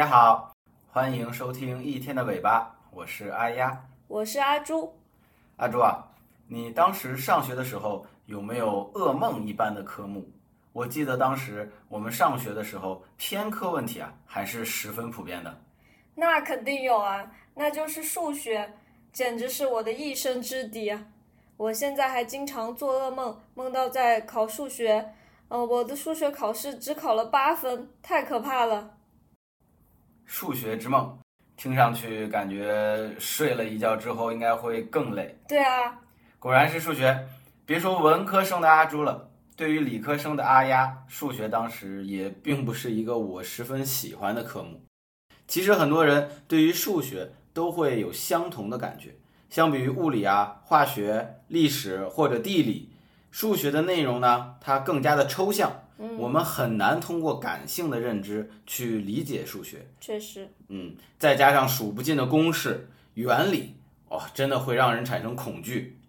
大家好，欢迎收听一天的尾巴，我是阿丫，我是阿朱。阿朱啊，你当时上学的时候有没有噩梦一般的科目？我记得当时我们上学的时候，偏科问题啊还是十分普遍的。那肯定有啊，那就是数学，简直是我的一生之敌啊！我现在还经常做噩梦，梦到在考数学，呃，我的数学考试只考了八分，太可怕了。数学之梦，听上去感觉睡了一觉之后应该会更累。对啊，果然是数学。别说文科生的阿朱了，对于理科生的阿丫，数学当时也并不是一个我十分喜欢的科目。其实很多人对于数学都会有相同的感觉，相比于物理啊、化学、历史或者地理，数学的内容呢，它更加的抽象。我们很难通过感性的认知去理解数学，确实，嗯，再加上数不尽的公式、原理，哦，真的会让人产生恐惧，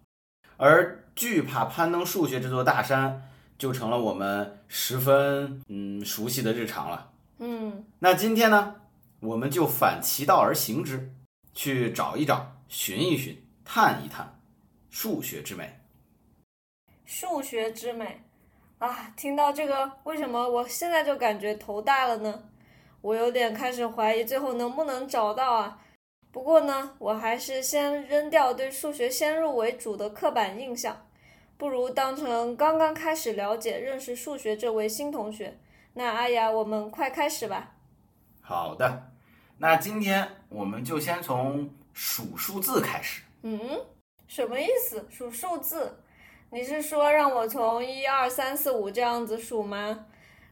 而惧怕攀登数学这座大山，就成了我们十分嗯熟悉的日常了。嗯，那今天呢，我们就反其道而行之，去找一找、寻一寻、探一探数学之美。数学之美。啊，听到这个，为什么我现在就感觉头大了呢？我有点开始怀疑最后能不能找到啊。不过呢，我还是先扔掉对数学先入为主的刻板印象，不如当成刚刚开始了解、认识数学这位新同学。那阿雅，我们快开始吧。好的，那今天我们就先从数数字开始。嗯，什么意思？数数字？你是说让我从一二三四五这样子数吗？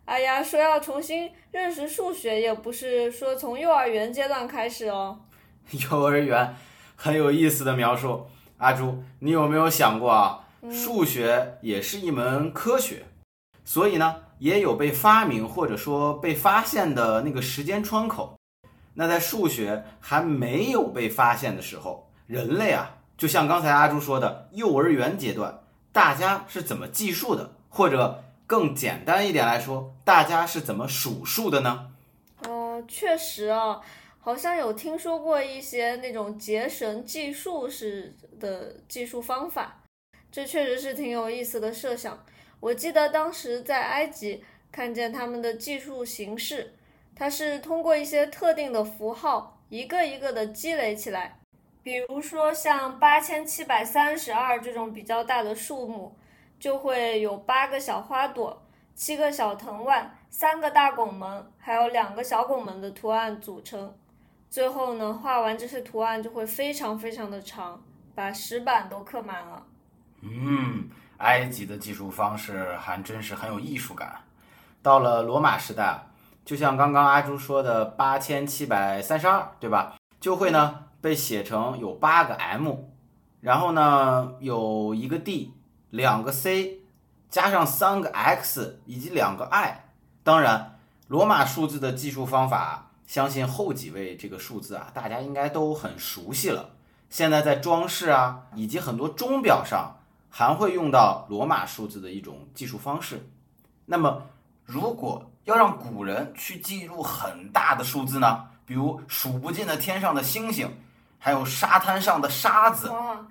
哎呀，说要重新认识数学，也不是说从幼儿园阶段开始哦。幼儿园很有意思的描述，阿朱，你有没有想过啊？数学也是一门科学，所以呢，也有被发明或者说被发现的那个时间窗口。那在数学还没有被发现的时候，人类啊，就像刚才阿朱说的，幼儿园阶段。大家是怎么计数的？或者更简单一点来说，大家是怎么数数的呢？哦，确实啊，好像有听说过一些那种结绳计数式的计数方法，这确实是挺有意思的设想。我记得当时在埃及看见他们的计数形式，它是通过一些特定的符号，一个一个的积累起来。比如说像八千七百三十二这种比较大的数目，就会有八个小花朵、七个小藤蔓、三个大拱门，还有两个小拱门的图案组成。最后呢，画完这些图案就会非常非常的长，把石板都刻满了。嗯，埃及的技术方式还真是很有艺术感。到了罗马时代，就像刚刚阿朱说的八千七百三十二，对吧？就会呢。被写成有八个 M，然后呢有一个 D，两个 C，加上三个 X 以及两个 I。当然，罗马数字的计数方法，相信后几位这个数字啊，大家应该都很熟悉了。现在在装饰啊以及很多钟表上，还会用到罗马数字的一种计数方式。那么，如果要让古人去记录很大的数字呢？比如数不尽的天上的星星。还有沙滩上的沙子，哇，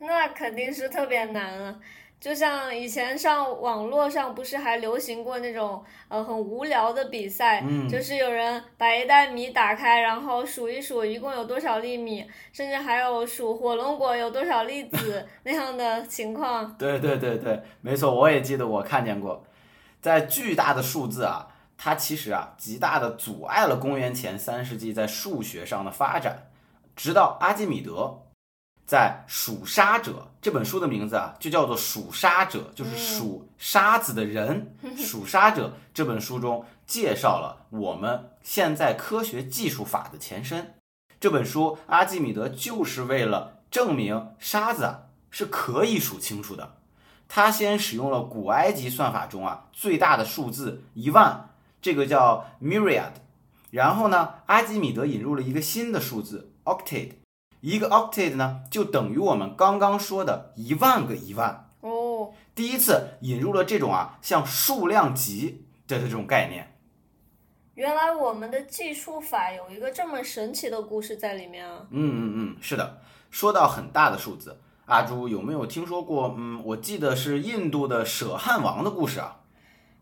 那肯定是特别难了。就像以前上网络上不是还流行过那种呃很无聊的比赛，就是有人把一袋米打开，然后数一数一共有多少粒米，甚至还有数火龙果有多少粒子 那样的情况。对对对对，没错，我也记得我看见过，在巨大的数字啊，它其实啊极大的阻碍了公元前三世纪在数学上的发展。直到阿基米德在《数沙者》这本书的名字啊，就叫做《数沙者》，就是数沙子的人。《数沙者》这本书中介绍了我们现在科学技术法的前身。这本书，阿基米德就是为了证明沙子啊是可以数清楚的。他先使用了古埃及算法中啊最大的数字一万，这个叫 myriad。然后呢，阿基米德引入了一个新的数字。octet，一个 octet 呢，就等于我们刚刚说的一万个一万哦。第一次引入了这种啊，像数量级的这种概念。原来我们的计数法有一个这么神奇的故事在里面啊！嗯嗯嗯，是的。说到很大的数字，阿朱有没有听说过？嗯，我记得是印度的舍汉王的故事啊。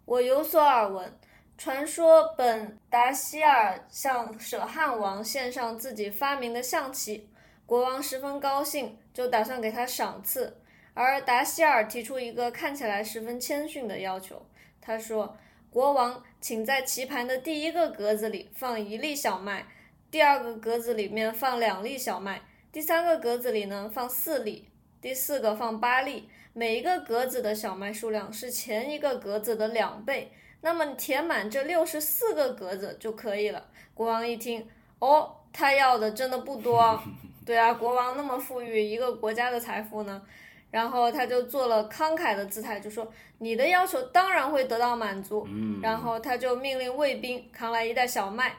我有所耳闻，传说本达希尔向舍汉王献上自己发明的象棋，国王十分高兴，就打算给他赏赐。而达希尔提出一个看起来十分谦逊的要求，他说：“国王，请在棋盘的第一个格子里放一粒小麦，第二个格子里面放两粒小麦，第三个格子里呢放四粒，第四个放八粒。每一个格子的小麦数量是前一个格子的两倍，那么填满这六十四个格子就可以了。”国王一听，哦，他要的真的不多。对啊，国王那么富裕，一个国家的财富呢？然后他就做了慷慨的姿态，就说：“你的要求当然会得到满足。”然后他就命令卫兵扛来一袋小麦，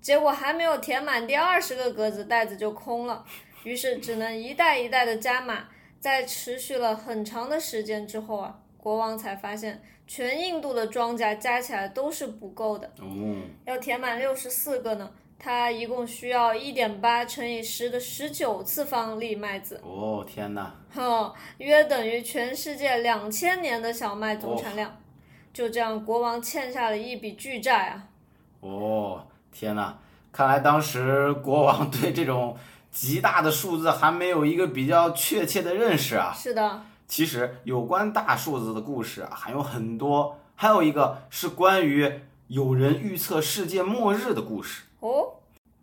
结果还没有填满第二十个格子，袋子就空了。于是只能一袋一袋的加码。在持续了很长的时间之后啊，国王才发现全印度的庄稼加起来都是不够的。哦，要填满六十四个呢。它一共需要一点八乘以十的十九次方粒麦子。哦天哪！哼，约等于全世界两千年的小麦总产量。就这样，国王欠下了一笔巨债啊！哦天哪！看来当时国王对这种极大的数字还没有一个比较确切的认识啊。是的。其实有关大数字的故事还有很多，还有一个是关于有人预测世界末日的故事。哦，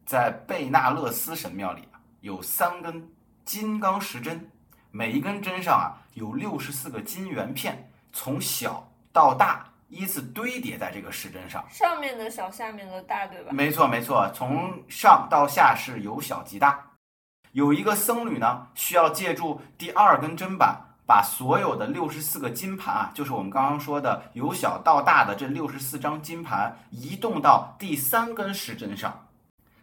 在贝纳勒斯神庙里啊，有三根金刚石针，每一根针上啊有六十四个金圆片，从小到大依次堆叠在这个石针上。上面的小，下面的大，对吧？没错，没错，从上到下是由小及大。有一个僧侣呢，需要借助第二根针板，把所有的六十四个金盘啊，就是我们刚刚说的由小到大的这六十四张金盘，移动到第三根时针上。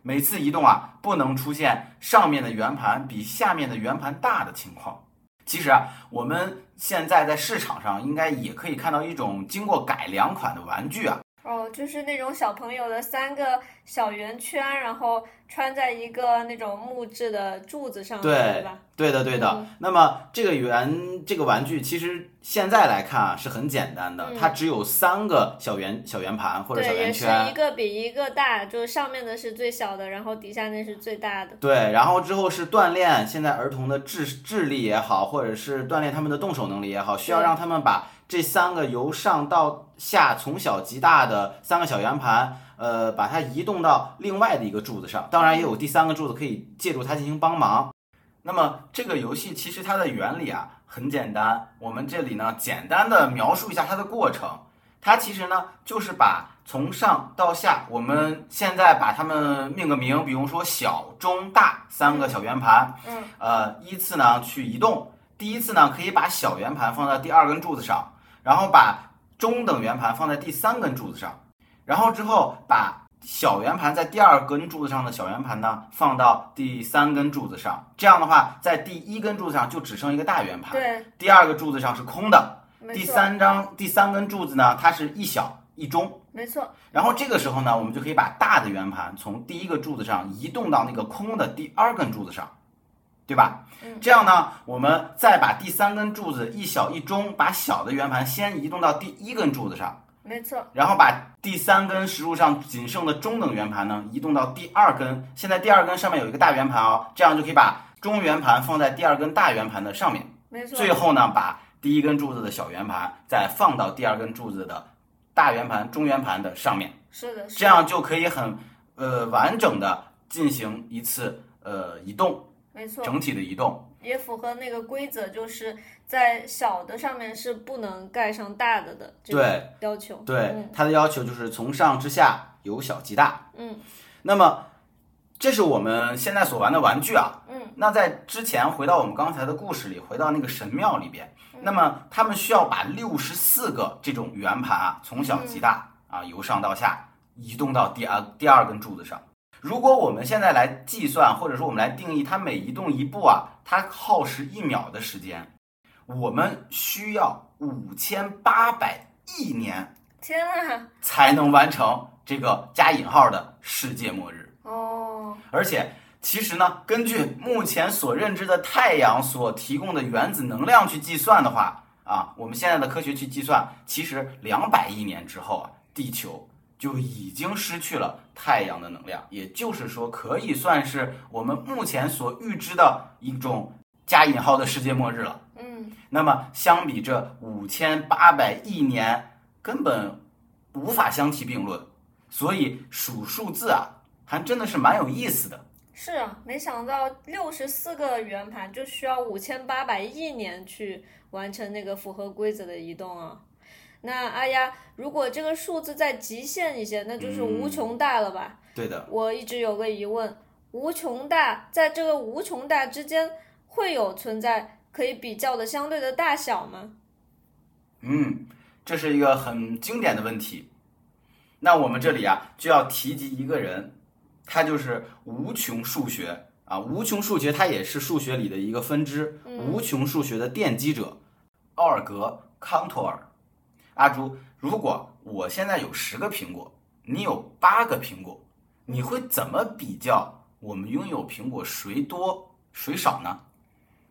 每次移动啊，不能出现上面的圆盘比下面的圆盘大的情况。其实啊，我们现在在市场上应该也可以看到一种经过改良款的玩具啊。哦，就是那种小朋友的三个小圆圈，然后穿在一个那种木质的柱子上，对吧？对的，对的。那么这个圆这个玩具，其实现在来看啊是很简单的，它只有三个小圆小圆盘或者小圆圈，是一个比一个大，就是上面的是最小的，然后底下那是最大的。对，然后之后是锻炼现在儿童的智智力也好，或者是锻炼他们的动手能力也好，需要让他们把。这三个由上到下从小及大的三个小圆盘，呃，把它移动到另外的一个柱子上，当然也有第三个柱子可以借助它进行帮忙。那么这个游戏其实它的原理啊很简单，我们这里呢简单的描述一下它的过程。它其实呢就是把从上到下，我们现在把它们命个名，比如说小、中、大三个小圆盘，嗯，呃，依次呢去移动。第一次呢可以把小圆盘放在第二根柱子上。然后把中等圆盘放在第三根柱子上，然后之后把小圆盘在第二根柱子上的小圆盘呢放到第三根柱子上，这样的话，在第一根柱子上就只剩一个大圆盘，对，第二个柱子上是空的，第三张第三根柱子呢，它是一小一中，没错。然后这个时候呢，我们就可以把大的圆盘从第一个柱子上移动到那个空的第二根柱子上。对吧？这样呢，我们再把第三根柱子一小一中，把小的圆盘先移动到第一根柱子上，没错。然后把第三根石柱上仅剩的中等圆盘呢，移动到第二根。现在第二根上面有一个大圆盘哦，这样就可以把中圆盘放在第二根大圆盘的上面。没错。最后呢，把第一根柱子的小圆盘再放到第二根柱子的大圆盘、中圆盘的上面。是的。这样就可以很呃完整的进行一次呃移动。没错，整体的移动也符合那个规则，就是在小的上面是不能盖上大的的这个要求。对，它的要求就是从上至下由小及大。嗯，那么这是我们现在所玩的玩具啊。嗯，那在之前回到我们刚才的故事里，回到那个神庙里边，那么他们需要把六十四个这种圆盘啊，从小及大啊，由上到下移动到第二第二根柱子上。如果我们现在来计算，或者说我们来定义，它每移动一步啊，它耗时一秒的时间，我们需要五千八百亿年，天啊，才能完成这个加引号的世界末日。哦，而且，其实呢，根据目前所认知的太阳所提供的原子能量去计算的话，啊，我们现在的科学去计算，其实两百亿年之后啊，地球就已经失去了太阳的能量，也就是说，可以算是我们目前所预知的一种加引号的世界末日了。嗯，那么，相比这五千八百亿年，根本无法相提并论。所以数数字啊，还真的是蛮有意思的。是啊，没想到六十四个圆盘就需要五千八百亿年去完成那个符合规则的移动啊。那阿呀，如果这个数字再极限一些，那就是无穷大了吧？对的，我一直有个疑问，无穷大在这个无穷大之间会有存在可以比较的相对的大小吗？嗯，这是一个很经典的问题。那我们这里啊就要提及一个人，他就是无穷数学啊，无穷数学它也是数学里的一个分支，无穷数学的奠基者奥尔格康托尔。阿朱，如果我现在有十个苹果，你有八个苹果，你会怎么比较我们拥有苹果谁多谁少呢？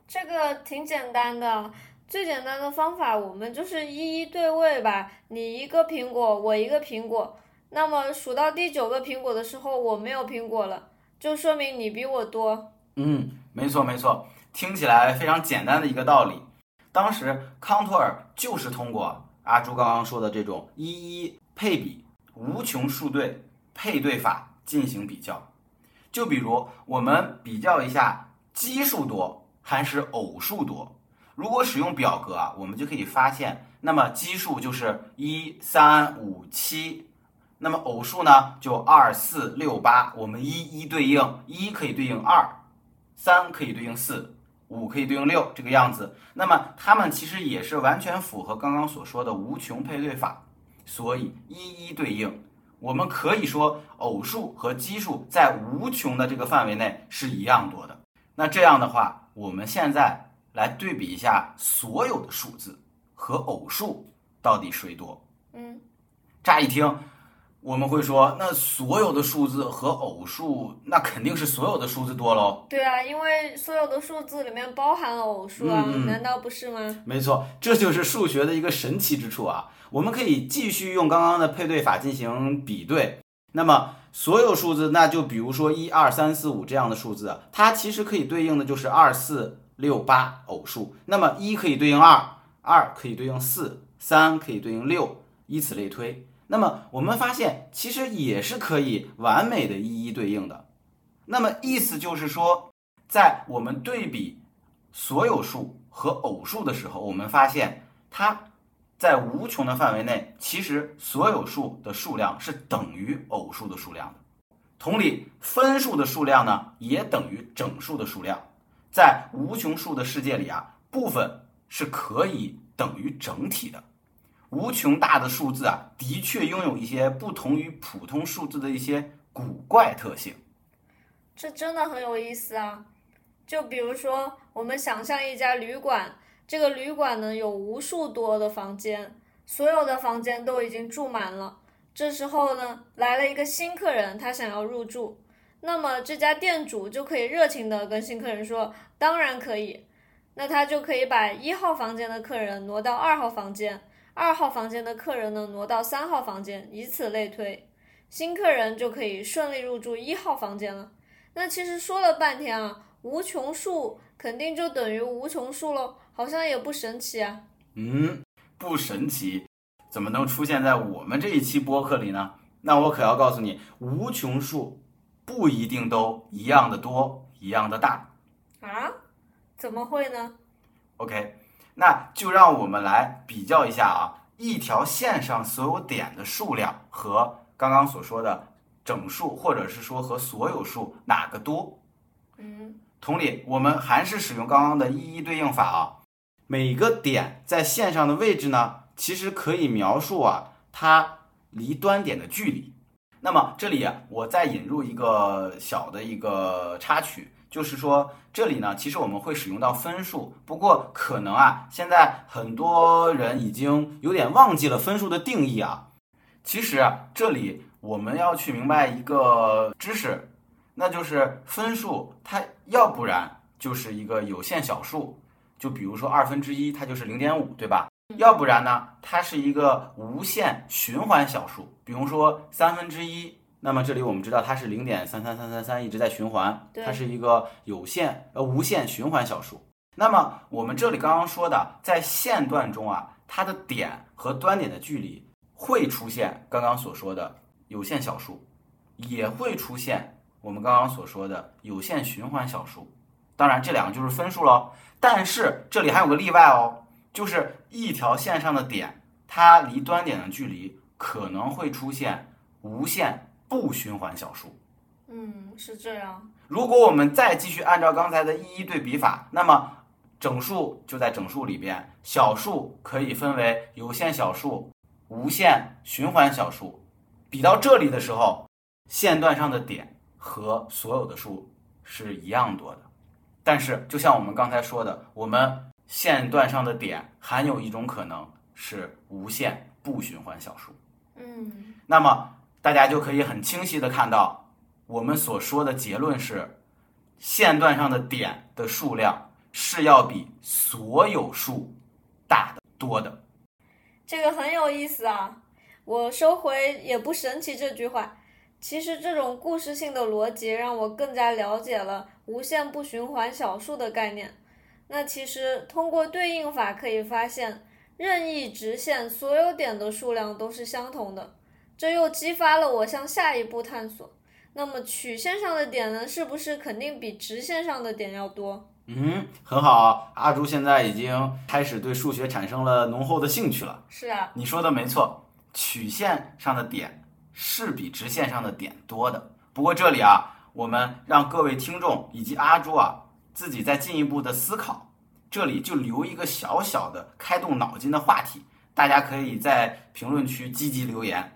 这个挺简单的，最简单的方法，我们就是一一对位吧。你一个苹果，我一个苹果，那么数到第九个苹果的时候，我没有苹果了，就说明你比我多。嗯，没错没错，听起来非常简单的一个道理。当时康托尔就是通过阿朱刚刚说的这种一一配比无穷数对配对法进行比较。就比如我们比较一下奇数多还是偶数多。如果使用表格啊，我们就可以发现，那么奇数就是一三五七，那么偶数呢就二四六八。我们一一对应，一可以对应二，三可以对应四，五可以对应六，这个样子。那么它们其实也是完全符合刚刚所说的无穷配对法，所以一一对应。我们可以说偶数和奇数在无穷的这个范围内是一样多的。那这样的话，我们现在来对比一下所有的数字和偶数到底谁多？嗯，乍一听，我们会说，那所有的数字和偶数，那肯定是所有的数字多喽。对啊，因为所有的数字里面包含了偶数啊，难道不是吗？没错，这就是数学的一个神奇之处啊！我们可以继续用刚刚的配对法进行比对。那么所有数字，那就比如说一二三四五这样的数字，它其实可以对应的就是二四六八偶数。那么一可以对应二，二可以对应四，三可以对应六，以此类推。那么我们发现，其实也是可以完美的一一对应的。那么意思就是说，在我们对比所有数和偶数的时候，我们发现它在无穷的范围内，其实所有数的数量是等于偶数的数量的。同理，分数的数量呢，也等于整数的数量。在无穷数的世界里啊，部分是可以等于整体的。无穷大的数字啊，的确拥有一些不同于普通数字的一些古怪特性。这真的很有意思啊！就比如说，我们想象一家旅馆，这个旅馆呢有无数多的房间，所有的房间都已经住满了。这时候呢，来了一个新客人，他想要入住，那么这家店主就可以热情的跟新客人说：“当然可以。”那他就可以把一号房间的客人挪到二号房间，二号房间的客人呢挪到三号房间，以此类推，新客人就可以顺利入住一号房间了。那其实说了半天啊，无穷数肯定就等于无穷数喽，好像也不神奇啊。嗯，不神奇，怎么能出现在我们这一期播客里呢？那我可要告诉你，无穷数不一定都一样的多，一样的大。啊？怎么会呢？OK，那就让我们来比较一下啊，一条线上所有点的数量和刚刚所说的整数，或者是说和所有数哪个多？嗯，同理，我们还是使用刚刚的一一对应法啊。每个点在线上的位置呢，其实可以描述啊它离端点的距离。那么这里啊，我再引入一个小的一个插曲，就是说这里呢，其实我们会使用到分数，不过可能啊，现在很多人已经有点忘记了分数的定义啊。其实啊，这里我们要去明白一个知识，那就是分数它要不然就是一个有限小数，就比如说二分之一，它就是零点五，对吧？要不然呢，它是一个无限循环小数，比如说三分之一。那么这里我们知道它是零点三三三三三一直在循环，它是一个有限呃无限循环小数。那么我们这里刚刚说的，在线段中啊，它的点和端点的距离会出现刚刚所说的有限小数，也会出现我们刚刚所说的有限循环小数。当然，这两个就是分数喽。但是这里还有个例外哦，就是一条线上的点，它离端点的距离可能会出现无限不循环小数。嗯，是这样。如果我们再继续按照刚才的一一对比法，那么整数就在整数里边，小数可以分为有限小数、无限循环小数。比到这里的时候，线段上的点和所有的数是一样多的。但是，就像我们刚才说的，我们线段上的点含有一种可能是无限不循环小数。嗯，那么大家就可以很清晰的看到，我们所说的结论是，线段上的点的数量是要比所有数大的多的。这个很有意思啊。我收回也不神奇这句话。其实这种故事性的逻辑让我更加了解了无限不循环小数的概念。那其实通过对应法可以发现，任意直线所有点的数量都是相同的，这又激发了我向下一步探索。那么曲线上的点呢，是不是肯定比直线上的点要多？嗯，很好，阿朱现在已经开始对数学产生了浓厚的兴趣了。是啊，你说的没错，曲线上的点是比直线上的点多的。不过这里啊，我们让各位听众以及阿朱啊自己再进一步的思考，这里就留一个小小的开动脑筋的话题，大家可以在评论区积极留言。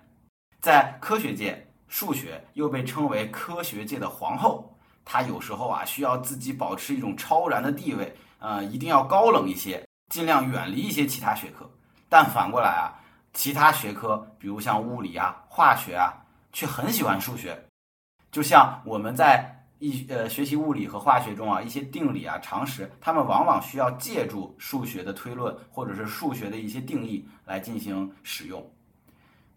在科学界，数学又被称为科学界的皇后，它有时候啊需要自己保持一种超然的地位，呃，一定要高冷一些，尽量远离一些其他学科。但反过来啊，其他学科，比如像物理啊、化学啊，却很喜欢数学。就像我们在一呃学习物理和化学中啊，一些定理啊、常识，他们往往需要借助数学的推论或者是数学的一些定义来进行使用。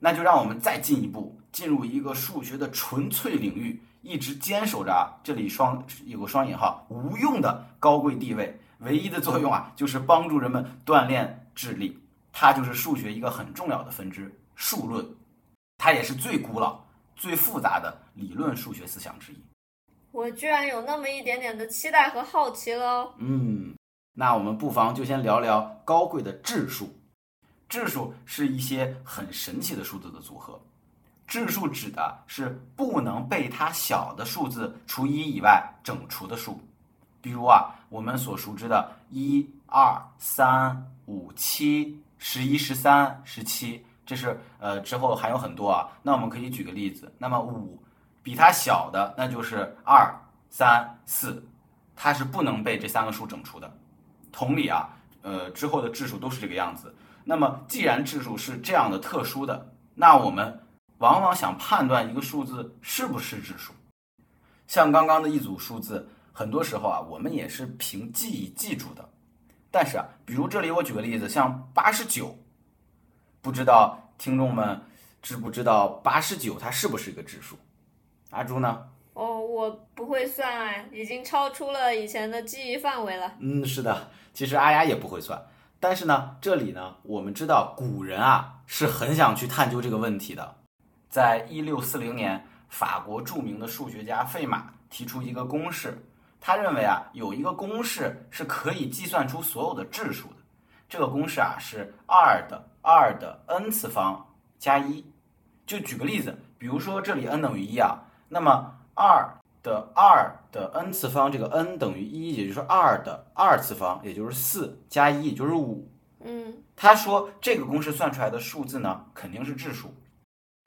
那就让我们再进一步进入一个数学的纯粹领域，一直坚守着啊，这里双有个双引号无用的高贵地位，唯一的作用啊，就是帮助人们锻炼智力。它就是数学一个很重要的分支——数论，它也是最古老、最复杂的理论数学思想之一。我居然有那么一点点的期待和好奇了哦。嗯，那我们不妨就先聊聊高贵的质数。质数是一些很神奇的数字的组合。质数指的是不能被它小的数字除一以外整除的数。比如啊，我们所熟知的一、二、三、五、七、十一、十三、十七，这是呃之后还有很多啊。那我们可以举个例子，那么五比它小的那就是二、三、四，它是不能被这三个数整除的。同理啊，呃之后的质数都是这个样子。那么既然质数是这样的特殊的，那我们往往想判断一个数字是不是质数，像刚刚的一组数字。很多时候啊，我们也是凭记忆记住的。但是啊，比如这里我举个例子，像八十九，不知道听众们知不知道八十九它是不是一个质数？阿朱呢？哦，我不会算哎，已经超出了以前的记忆范围了。嗯，是的，其实阿雅也不会算。但是呢，这里呢，我们知道古人啊是很想去探究这个问题的。在一六四零年，法国著名的数学家费马提出一个公式。他认为啊，有一个公式是可以计算出所有的质数的。这个公式啊是二的二的 n 次方加一。就举个例子，比如说这里 n 等于一啊，那么二的二的 n 次方，这个 n 等于一，也就是二的二次方，也就是四加一，也就是五。嗯，他说这个公式算出来的数字呢，肯定是质数。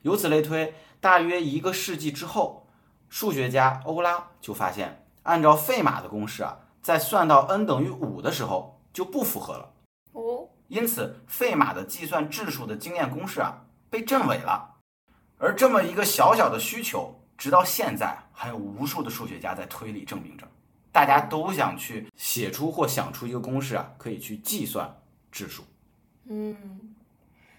由此类推，大约一个世纪之后，数学家欧拉就发现。按照费马的公式啊，在算到 n 等于五的时候就不符合了。哦，因此费马的计算质数的经验公式啊被证伪了。而这么一个小小的需求，直到现在还有无数的数学家在推理证明着。大家都想去写出或想出一个公式啊，可以去计算质数。嗯，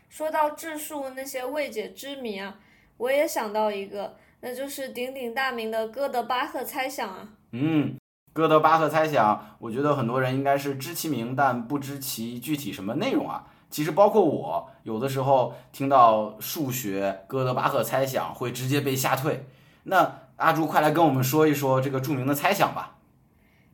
说到质数那些未解之谜啊，我也想到一个，那就是鼎鼎大名的哥德巴赫猜想啊。嗯，哥德巴赫猜想，我觉得很多人应该是知其名，但不知其具体什么内容啊。其实包括我，有的时候听到数学哥德巴赫猜想，会直接被吓退。那阿朱，快来跟我们说一说这个著名的猜想吧。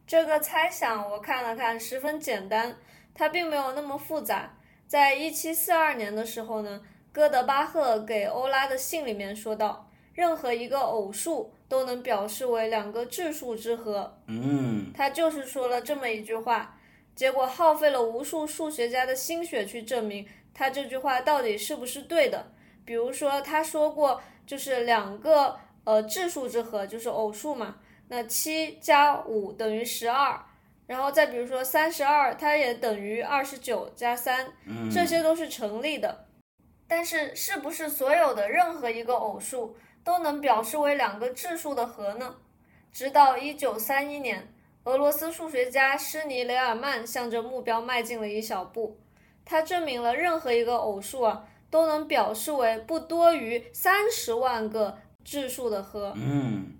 这个猜想我看了看，十分简单，它并没有那么复杂。在一七四二年的时候呢，哥德巴赫给欧拉的信里面说到，任何一个偶数都能表示为两个质数之和。嗯，他就是说了这么一句话。结果耗费了无数数学家的心血去证明他这句话到底是不是对的。比如说，他说过，就是两个呃质数之和，就是偶数嘛。那七加五等于十二，然后再比如说三十二，它也等于二十九加三，这些都是成立的。但是，是不是所有的任何一个偶数都能表示为两个质数的和呢？直到一九三一年。俄罗斯数学家施尼雷尔曼向着目标迈进了一小步，他证明了任何一个偶数啊都能表示为不多于三十万个质数的和。嗯，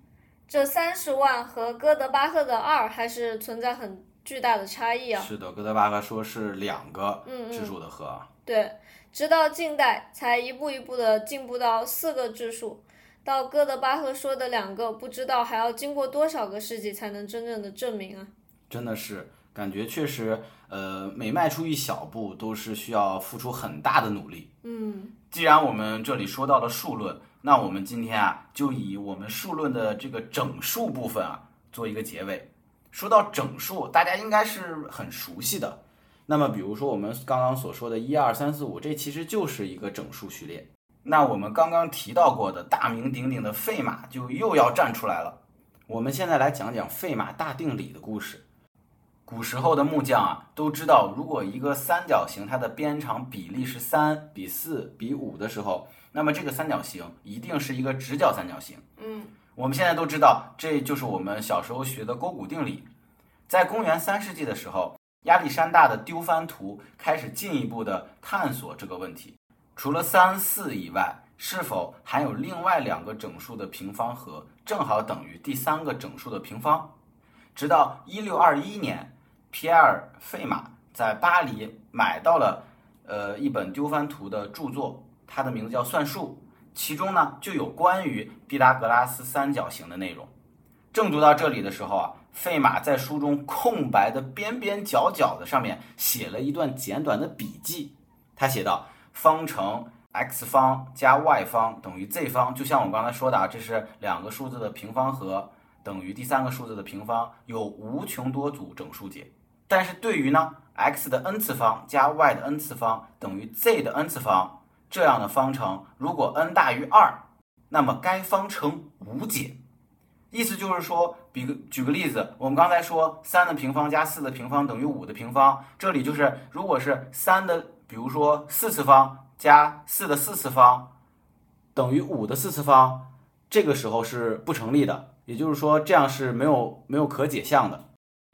这三十万和哥德巴赫的二还是存在很巨大的差异啊。是的，哥德巴赫说是两个嗯质数的和。对，直到近代才一步一步的进步到四个质数。到哥德巴赫说的两个，不知道还要经过多少个世纪才能真正的证明啊！真的是感觉确实，呃，每迈出一小步都是需要付出很大的努力。嗯，既然我们这里说到了数论，那我们今天啊，就以我们数论的这个整数部分啊，做一个结尾。说到整数，大家应该是很熟悉的。那么，比如说我们刚刚所说的一二三四五，这其实就是一个整数序列。那我们刚刚提到过的大名鼎鼎的费马就又要站出来了。我们现在来讲讲费马大定理的故事。古时候的木匠啊，都知道，如果一个三角形它的边长比例是三比四比五的时候，那么这个三角形一定是一个直角三角形。嗯，我们现在都知道，这就是我们小时候学的勾股定理。在公元三世纪的时候，亚历山大的丢番图开始进一步的探索这个问题。除了三四以外，是否还有另外两个整数的平方和正好等于第三个整数的平方？直到一六二一年，皮埃尔·费马在巴黎买到了呃一本丢番图的著作，它的名字叫《算术》，其中呢就有关于毕达哥拉斯三角形的内容。正读到这里的时候啊，费马在书中空白的边边角角的上面写了一段简短的笔记，他写道。方程 x 方加 y 方等于 z 方，就像我刚才说的啊，这是两个数字的平方和等于第三个数字的平方，有无穷多组整数解。但是对于呢 x 的 n 次方加 y 的 n 次方等于 z 的 n 次方这样的方程，如果 n 大于二，那么该方程无解。意思就是说，比个举个例子，我们刚才说三的平方加四的平方等于五的平方，这里就是如果是三的。比如说，四次方加四的四次方等于五的四次方，这个时候是不成立的。也就是说，这样是没有没有可解项的。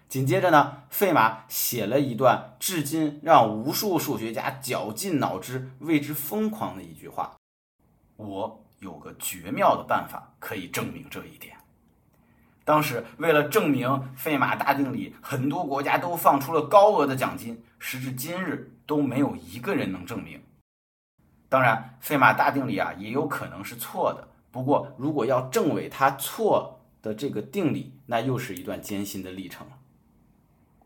紧接着呢，费马写了一段至今让无数数学家绞尽脑汁为之疯狂的一句话：“我有个绝妙的办法可以证明这一点。”当时为了证明费马大定理，很多国家都放出了高额的奖金。时至今日。都没有一个人能证明。当然，费马大定理啊也有可能是错的。不过，如果要证伪它错的这个定理，那又是一段艰辛的历程了。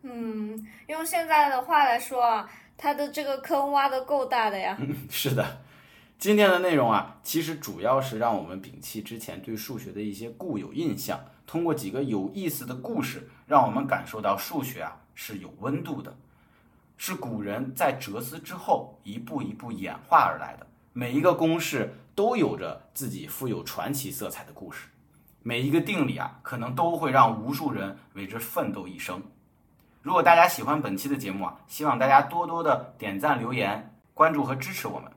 嗯，用现在的话来说啊，它的这个坑挖的够大的呀。是的，今天的内容啊，其实主要是让我们摒弃之前对数学的一些固有印象，通过几个有意思的故事，让我们感受到数学啊是有温度的。是古人在哲思之后一步一步演化而来的。每一个公式都有着自己富有传奇色彩的故事，每一个定理啊，可能都会让无数人为之奋斗一生。如果大家喜欢本期的节目啊，希望大家多多的点赞、留言、关注和支持我们。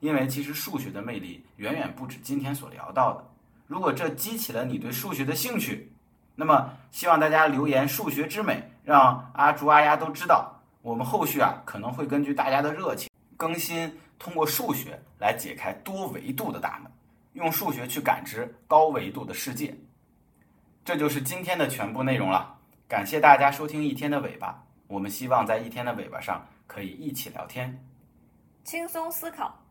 因为其实数学的魅力远远不止今天所聊到的。如果这激起了你对数学的兴趣，那么希望大家留言“数学之美”，让阿朱阿丫都知道。我们后续啊可能会根据大家的热情更新，通过数学来解开多维度的大门，用数学去感知高维度的世界。这就是今天的全部内容了。感谢大家收听一天的尾巴，我们希望在一天的尾巴上可以一起聊天。轻松思考。